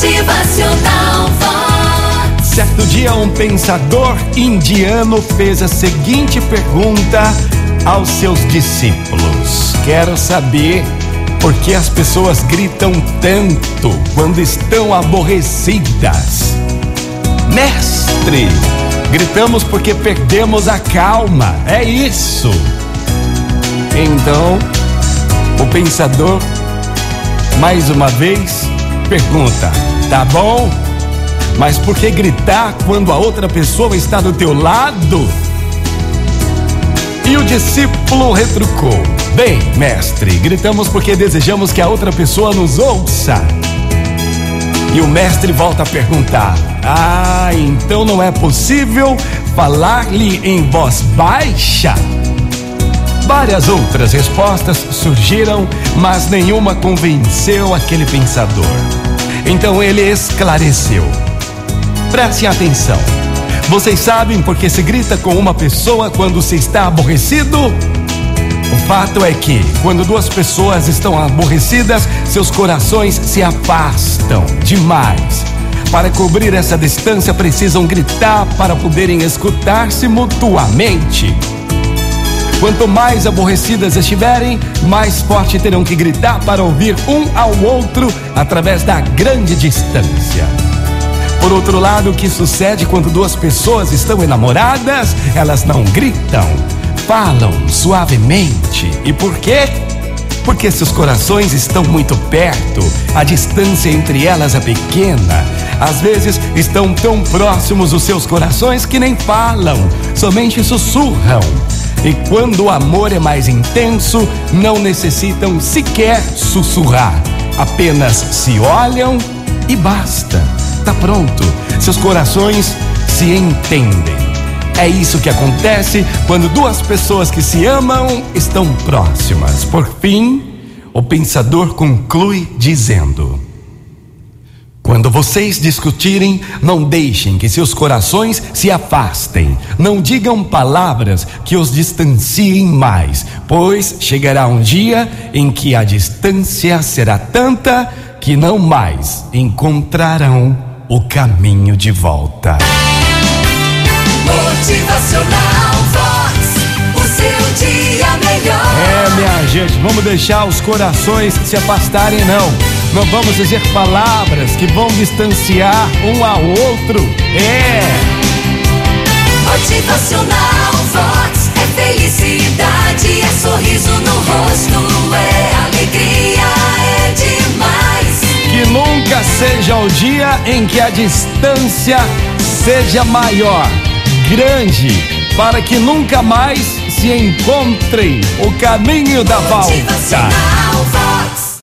Motivacional Vox. Certo dia, um pensador indiano fez a seguinte pergunta aos seus discípulos: Quero saber por que as pessoas gritam tanto quando estão aborrecidas. Mestre, gritamos porque perdemos a calma, é isso. Então, o pensador, mais uma vez, pergunta: tá bom? Mas por que gritar quando a outra pessoa está do teu lado? E o discípulo retrucou: Bem, mestre, gritamos porque desejamos que a outra pessoa nos ouça. E o mestre volta a perguntar: Ah, então não é possível falar-lhe em voz baixa? Várias outras respostas surgiram, mas nenhuma convenceu aquele pensador. Então ele esclareceu. Preste atenção. Vocês sabem por que se grita com uma pessoa quando se está aborrecido? O fato é que, quando duas pessoas estão aborrecidas, seus corações se afastam demais. Para cobrir essa distância, precisam gritar para poderem escutar-se mutuamente. Quanto mais aborrecidas estiverem, mais forte terão que gritar para ouvir um ao outro através da grande distância. Por outro lado, o que sucede quando duas pessoas estão enamoradas? Elas não gritam, falam suavemente. E por quê? Porque seus corações estão muito perto, a distância entre elas é pequena. Às vezes estão tão próximos os seus corações que nem falam, somente sussurram. E quando o amor é mais intenso, não necessitam sequer sussurrar, apenas se olham e basta. Tá pronto, seus corações se entendem. É isso que acontece quando duas pessoas que se amam estão próximas. Por fim, o pensador conclui dizendo: quando vocês discutirem, não deixem que seus corações se afastem. Não digam palavras que os distanciem mais, pois chegará um dia em que a distância será tanta que não mais encontrarão o caminho de volta. Motivacional Vox. O seu dia melhor. É, minha gente, vamos deixar os corações se afastarem, não. Não vamos dizer palavras que vão distanciar um ao outro. É. Motivacional Vox. É felicidade, é sorriso no rosto, é alegria, é demais. Que nunca seja o dia em que a distância seja maior, grande, para que nunca mais se encontrem o caminho da volta. Motivacional Vox.